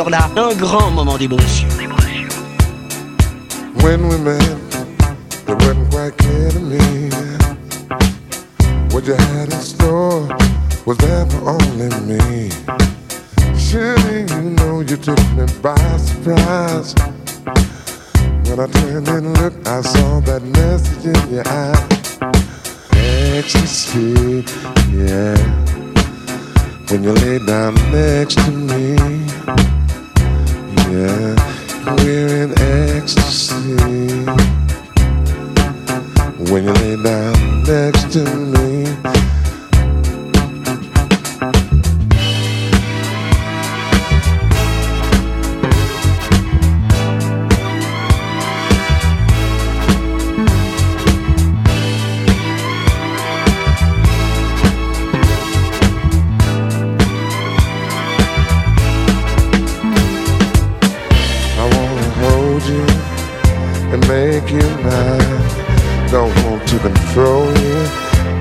un grand moment d'émotion. When we met, it wasn't quite clear to me. What you had in store was there for only me. Surely you know you took me by surprise. When I turned and looked, I saw that message in your eye. Ecstasy, yeah. When you lay down next to me we're in ecstasy. When you lay down next to me. and I don't want to control you.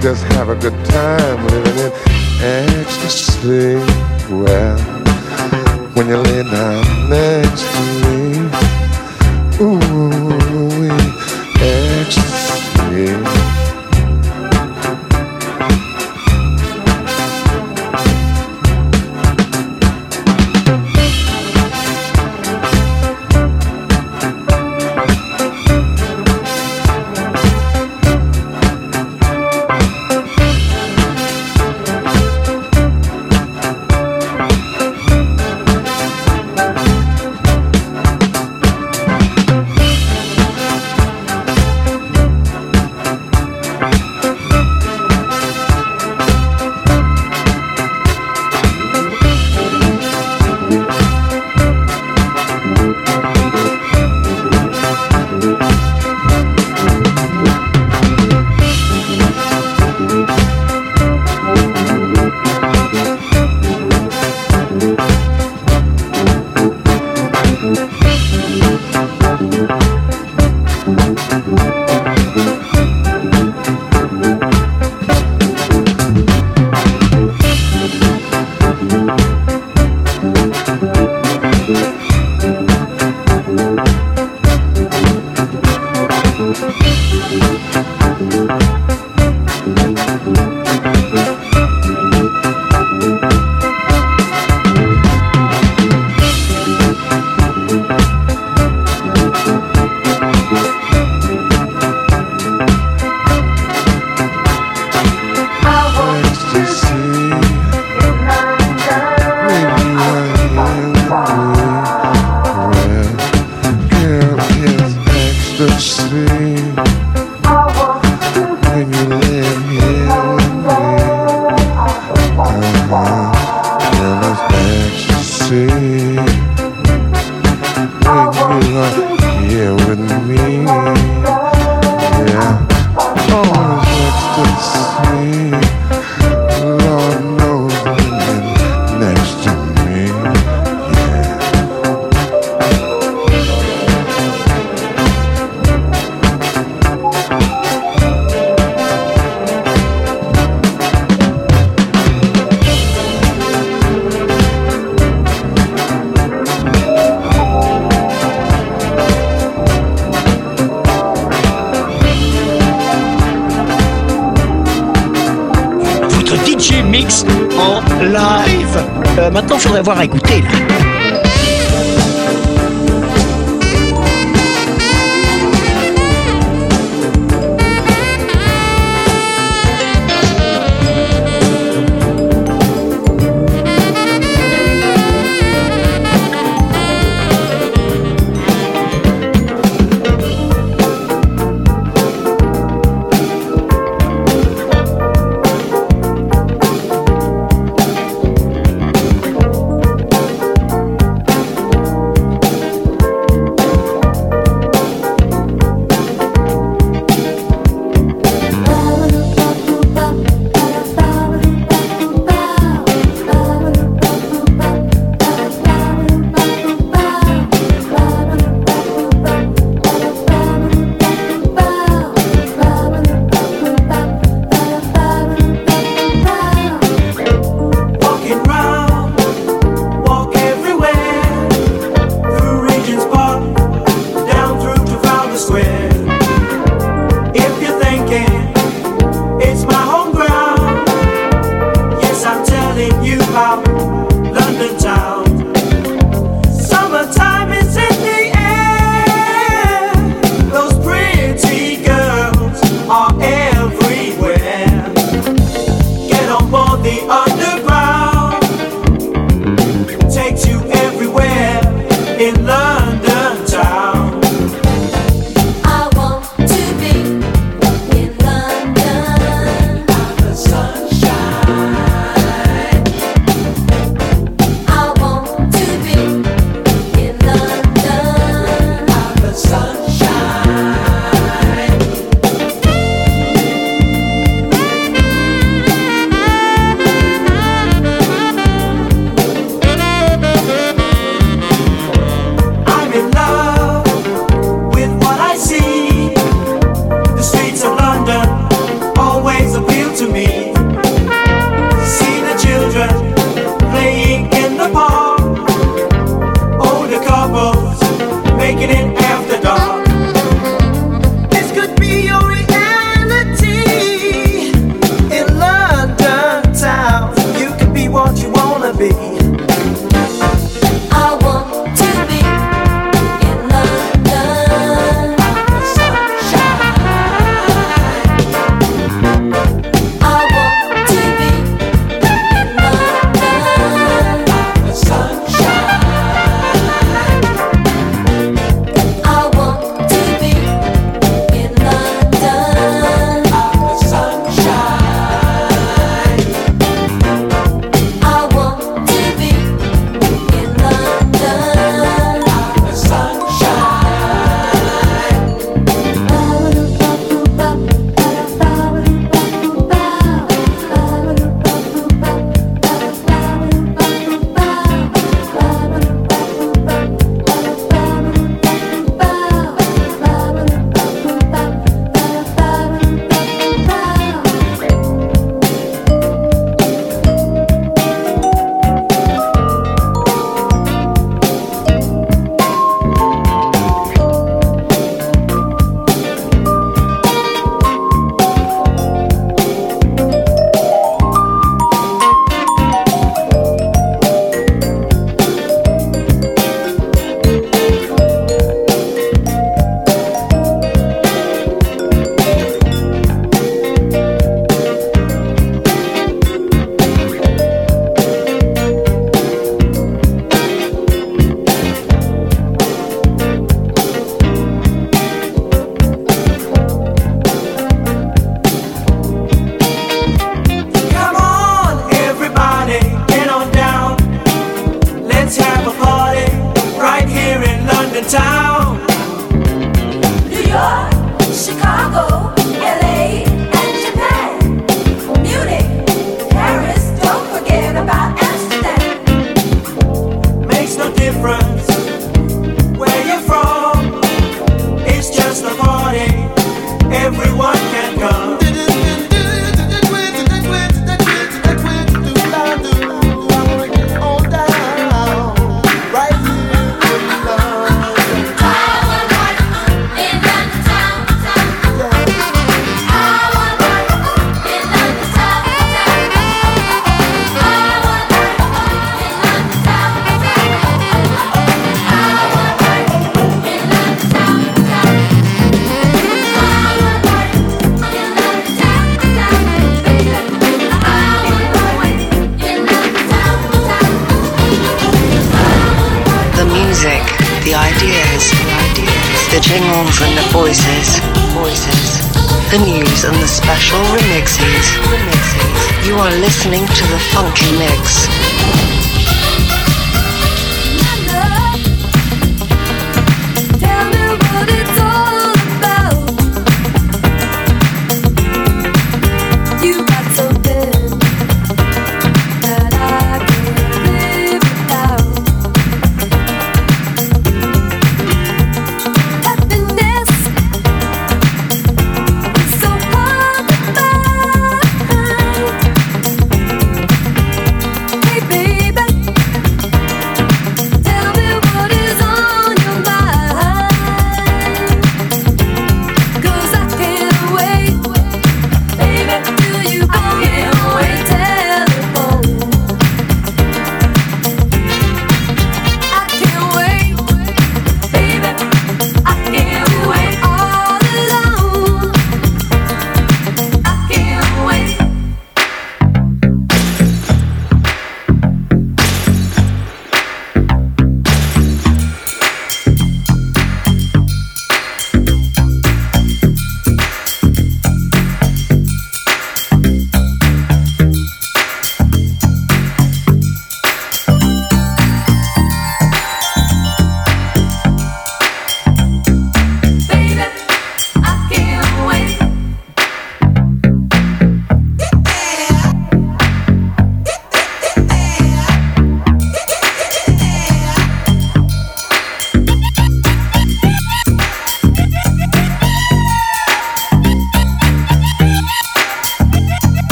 Just have a good time living in ecstasy. Well, when you lay down next to me.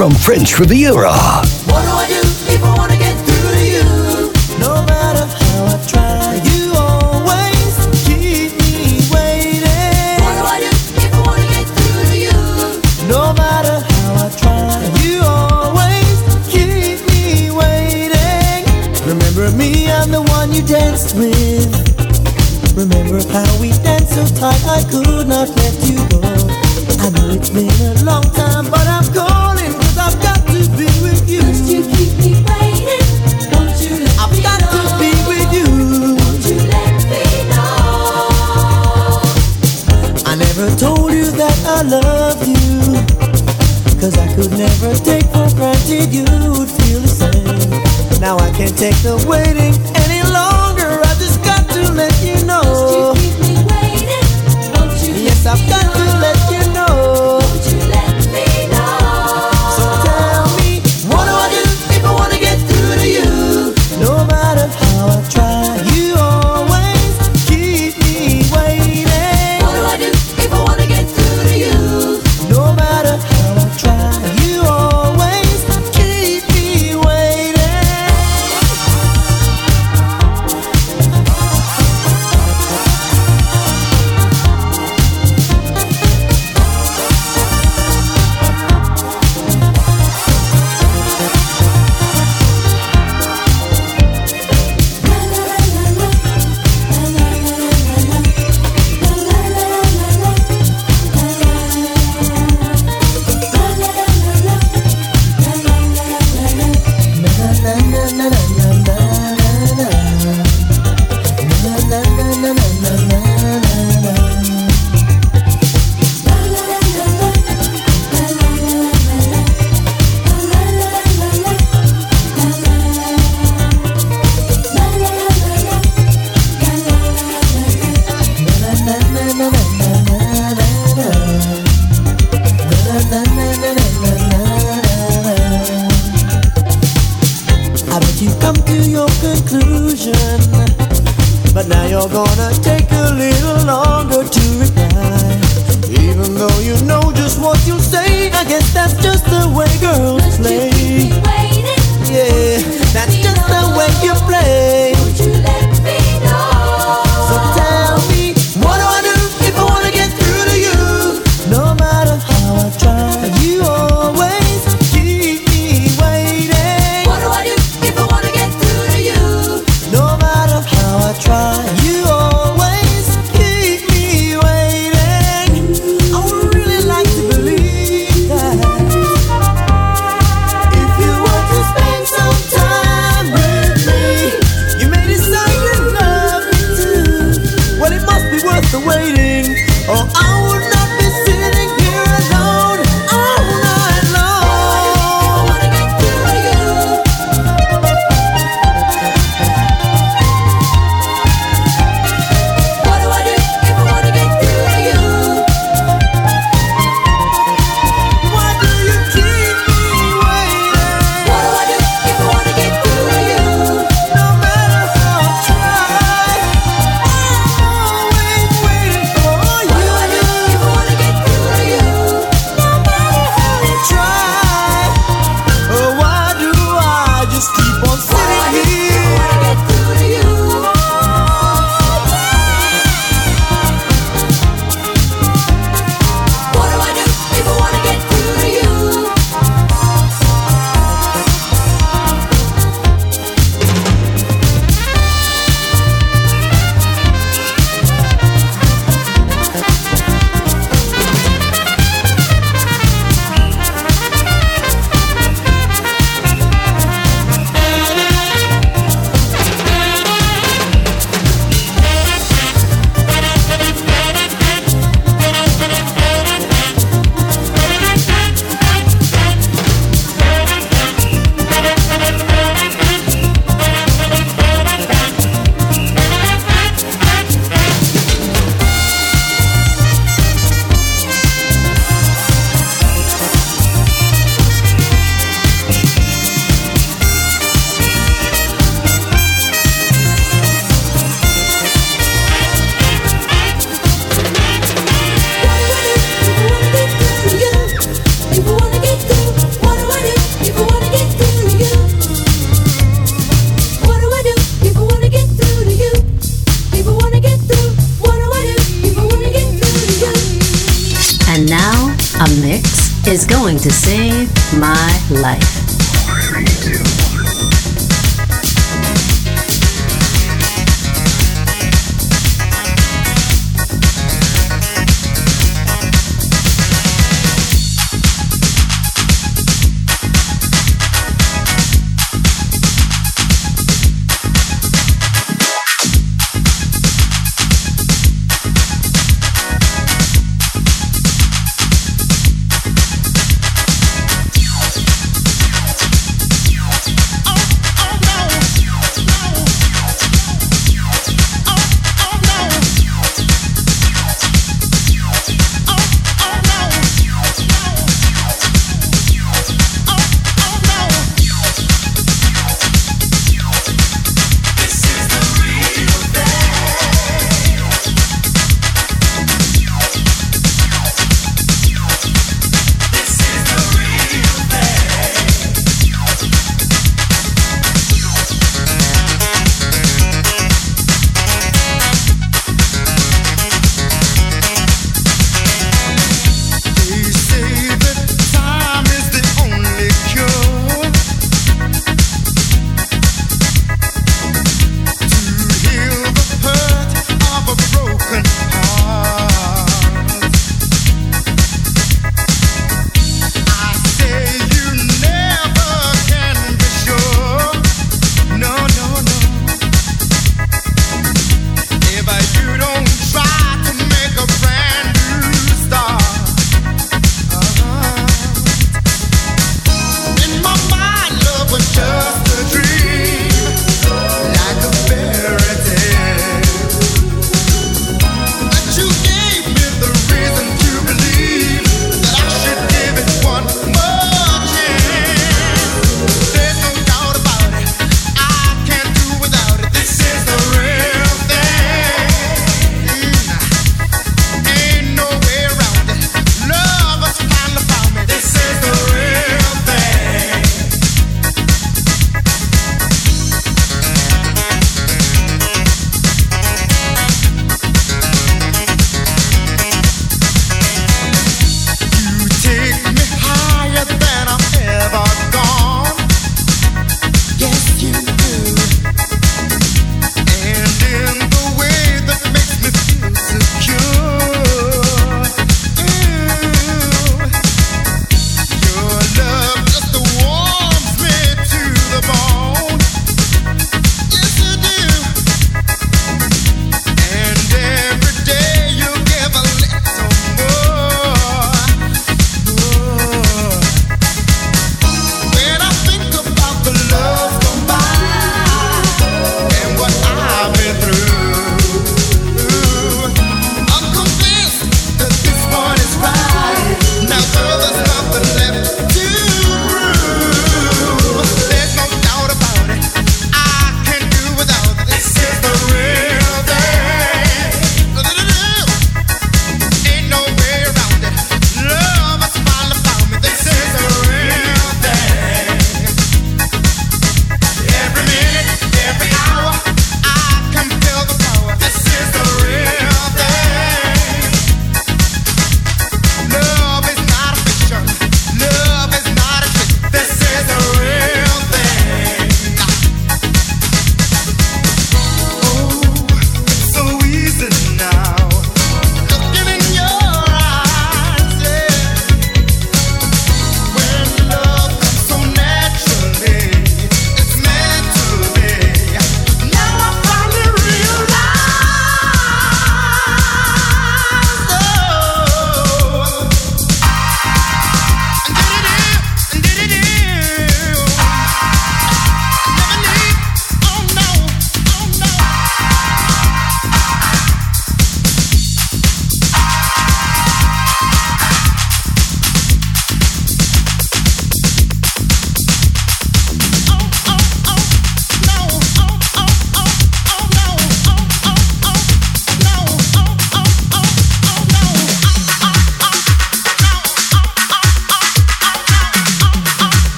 From French Riviera.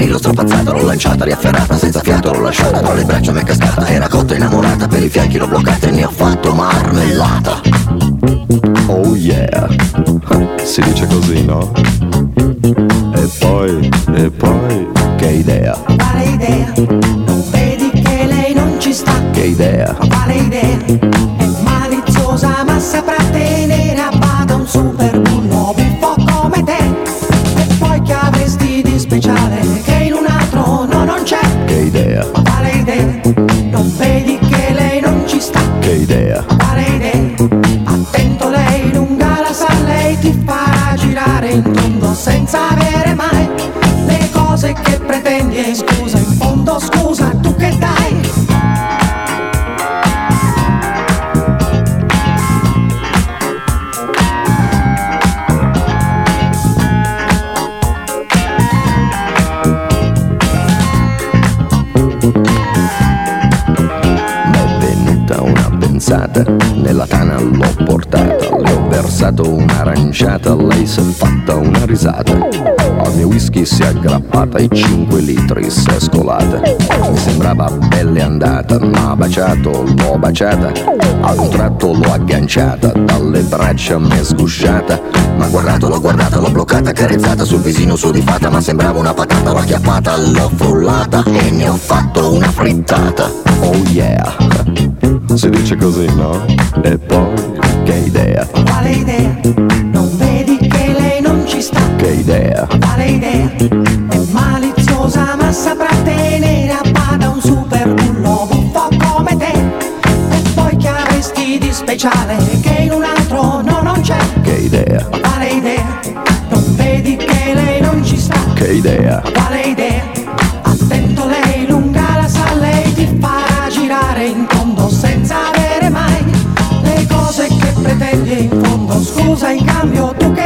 Lì l'ho strapazzata, l'ho lanciata, riafferrata, senza fiato l'ho lasciata, tra le braccia mi è cascata, era cotta innamorata, per i fianchi l'ho bloccata e ne ho fatto marmellata. Oh yeah, si dice così, no? Venuta una pensata, nella tana l'ho portata, le ho versato un'aranciata, lei si è fatta una risata. Al mio whisky si è aggrappata e 5 litri si è scolata. Mi sembrava belle andata, ma baciato, l'ho baciata. Ad un tratto l'ho agganciata, dalle braccia mi è sgusciata. Ma guardato, l'ho guardata, l'ho bloccata, carezzata sul visino sudifata, ma sembrava una patata, l'ho acchiappata, l'ho frullata e ne ho fatto una frittata. Oh yeah, si dice così, no? E poi, che idea, Quale idea? Non vedi che lei non ci sta? che idea, Quale idea? È maliziosa ma saprà tenere a bada un super bullo buffo come te. E poi che avresti di speciale che in un altro no non c'è? che idea, Quale idea? Non vedi che lei non ci sta? che idea, Quale idea? Cambio tu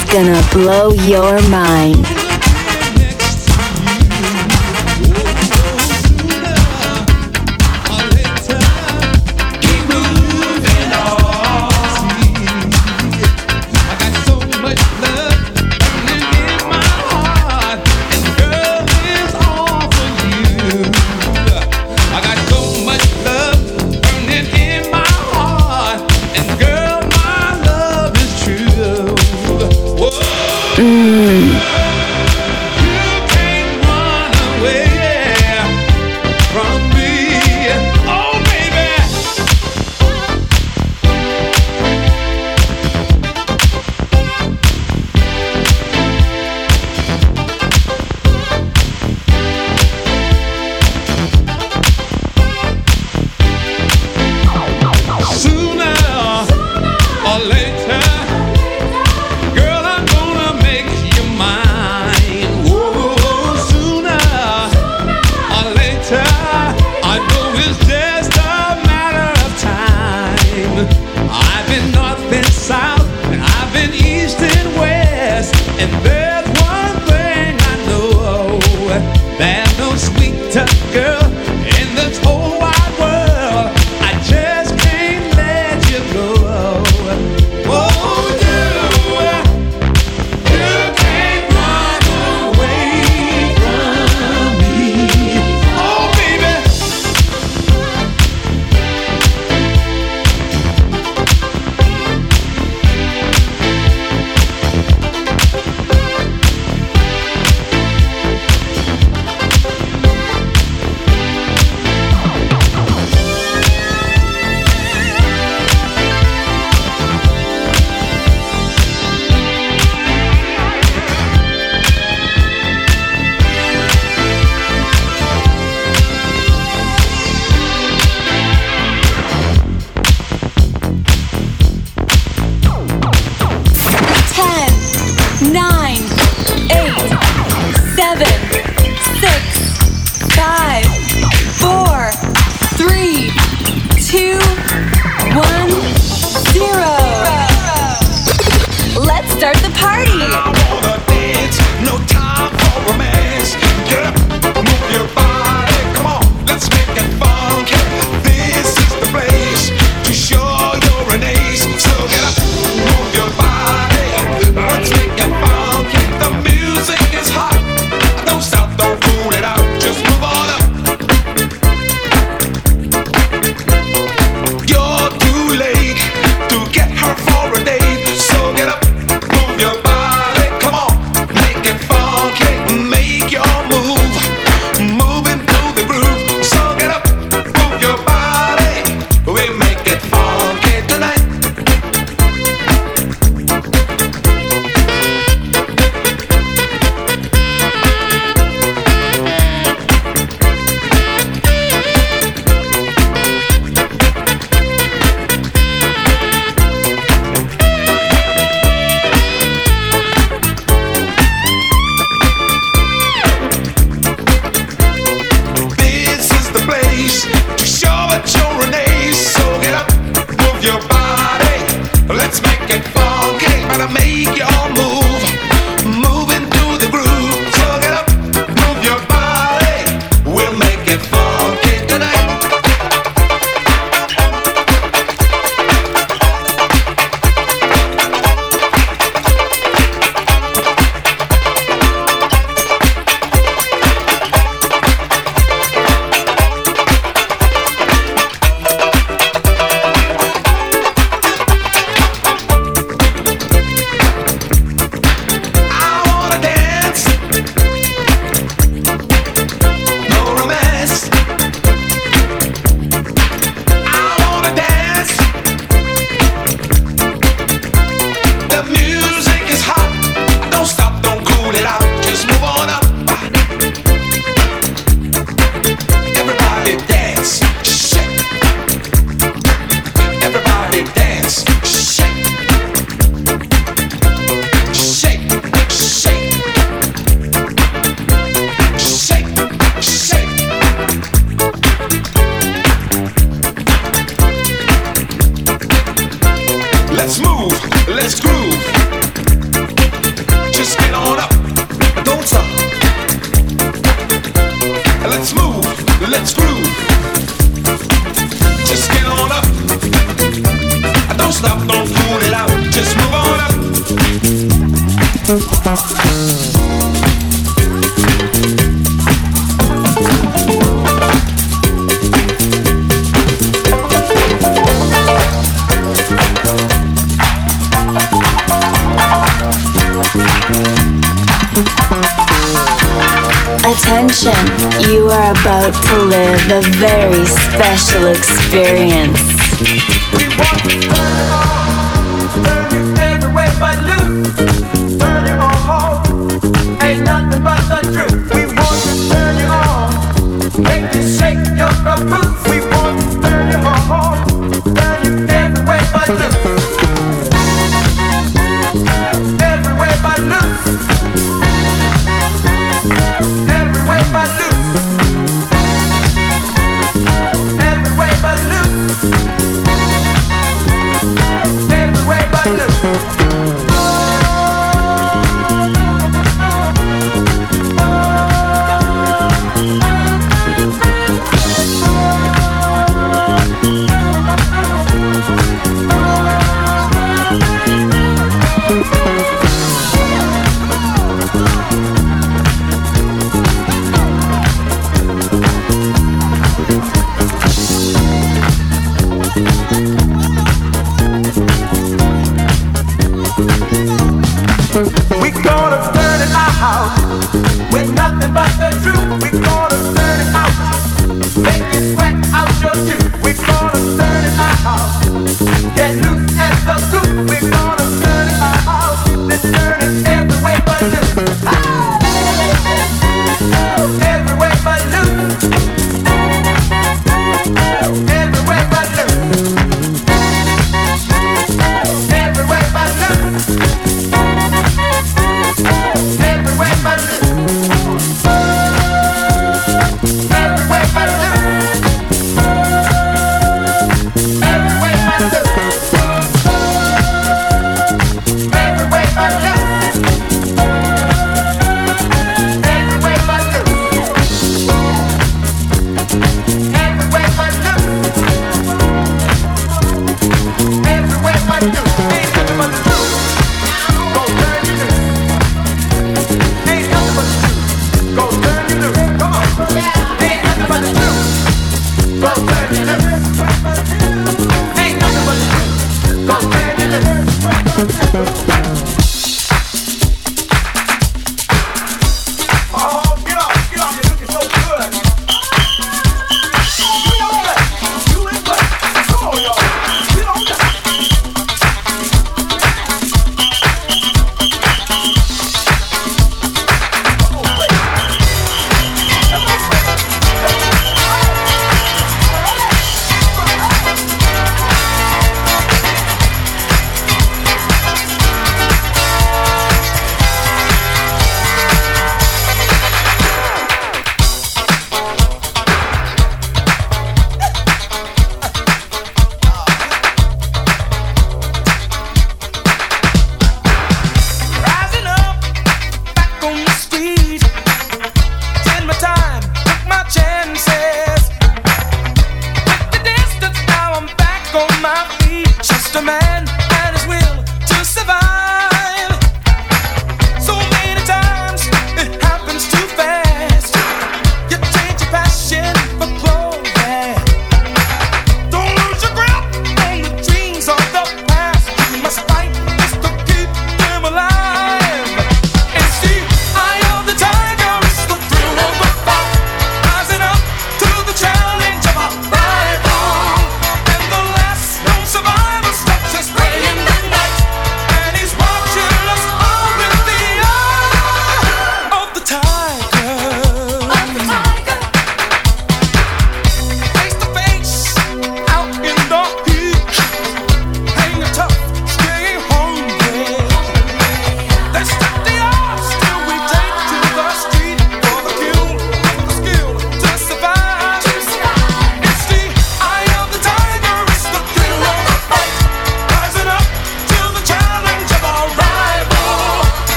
is gonna blow your mind.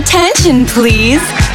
attention, please.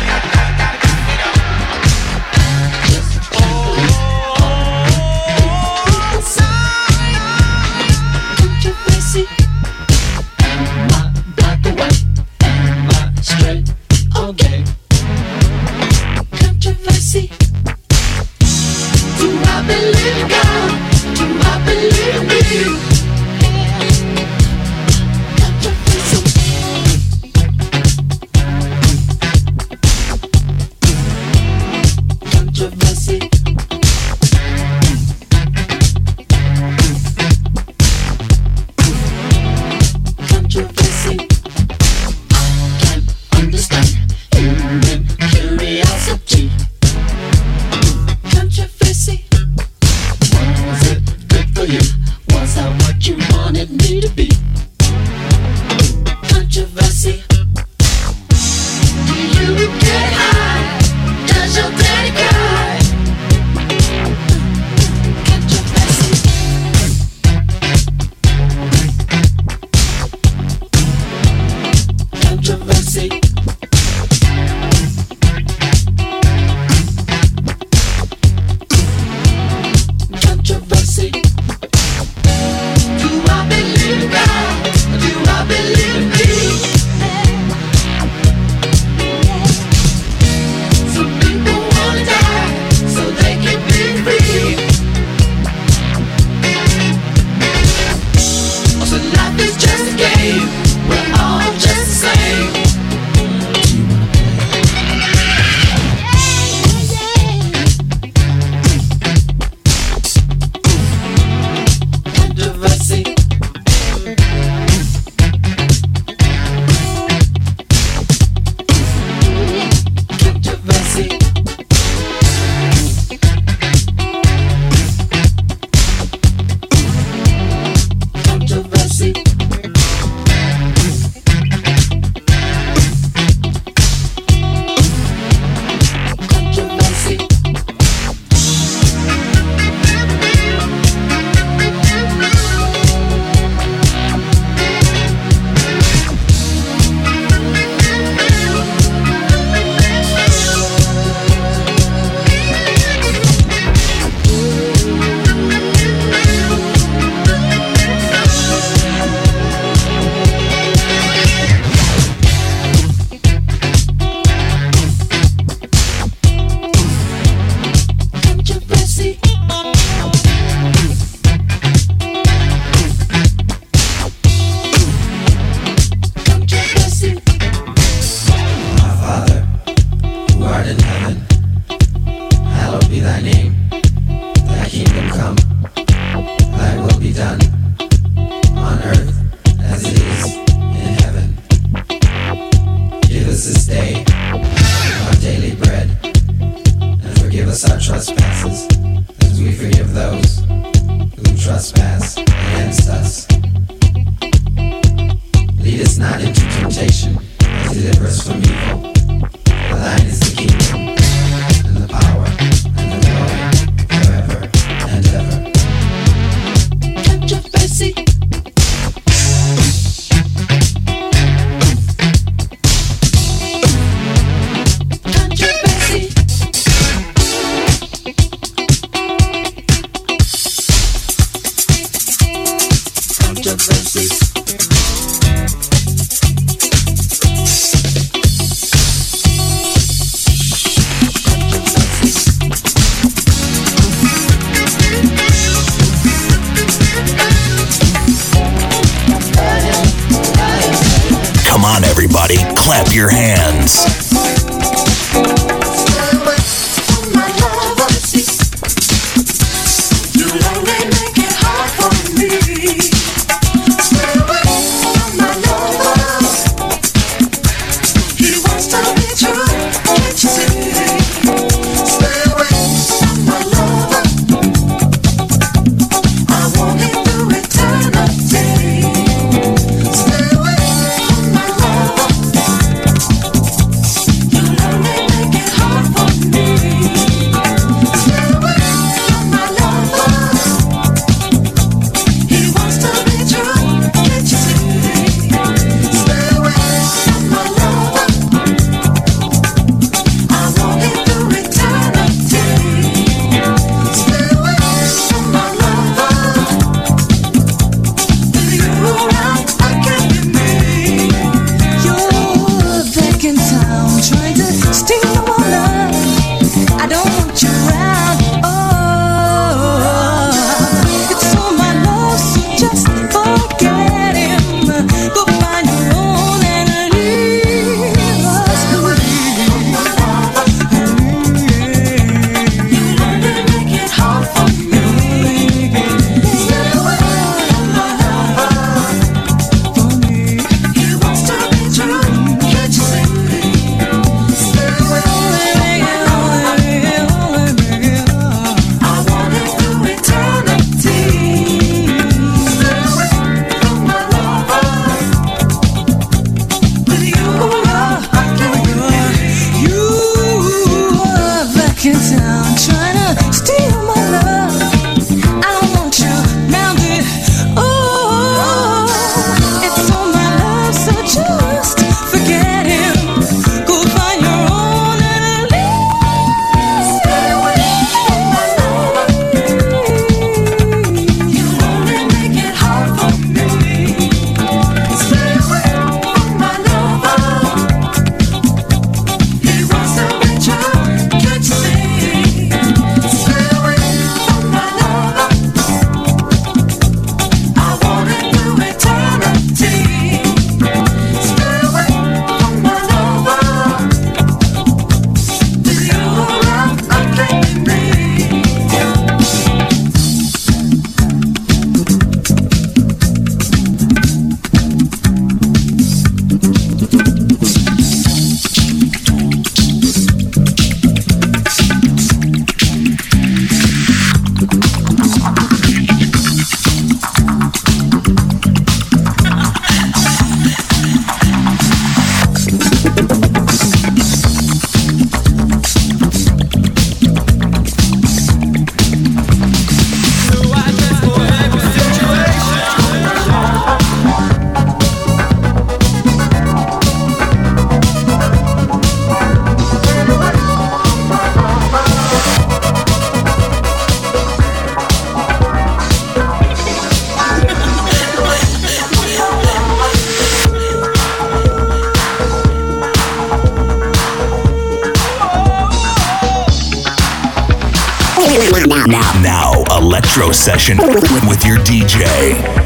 Session with your DJ.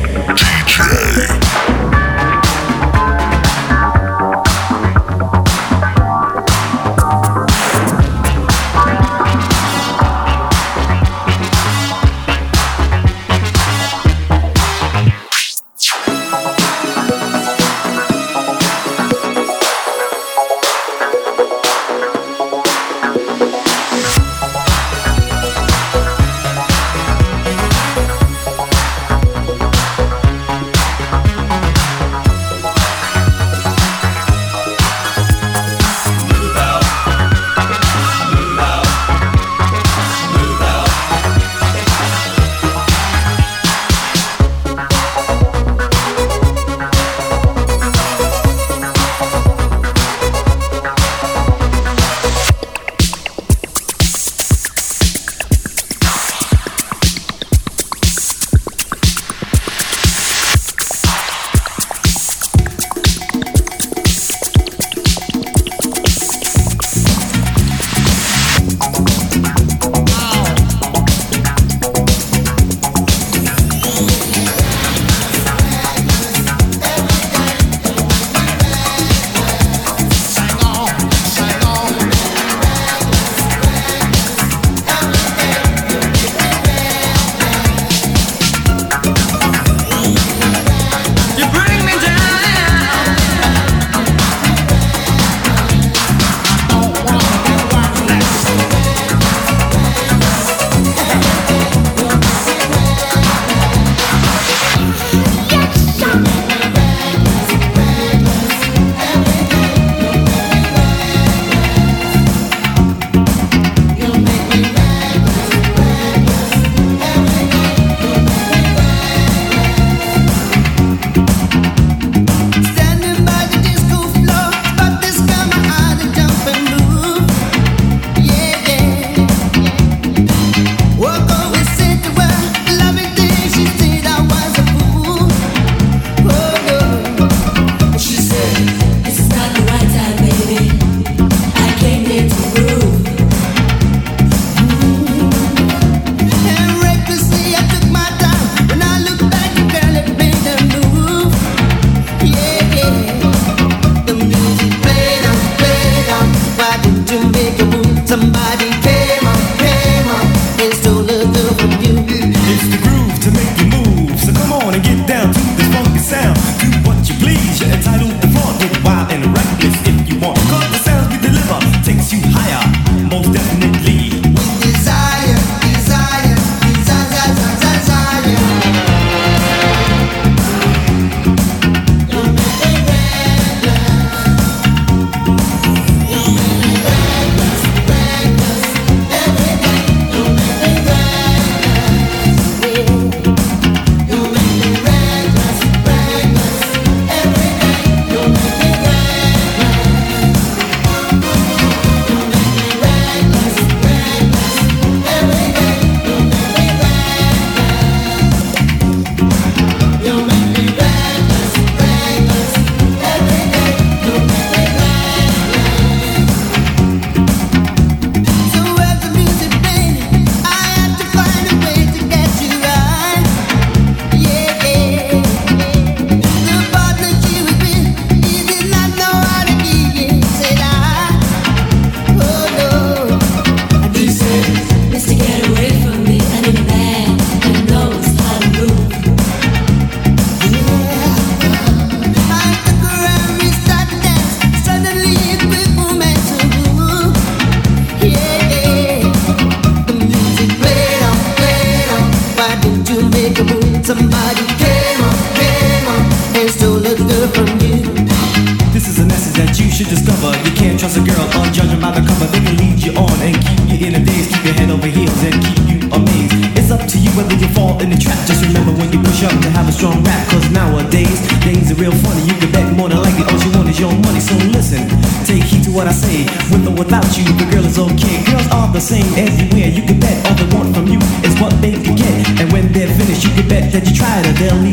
That you tried her. They'll